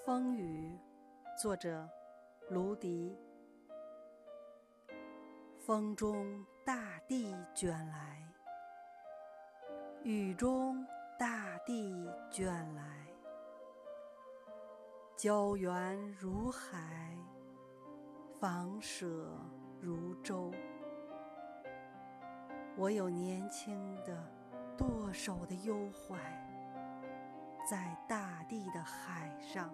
《风雨》，作者卢迪。风中大地卷来，雨中大地卷来，胶原如海，房舍如舟。我有年轻的、剁手的忧怀，在大地的海上。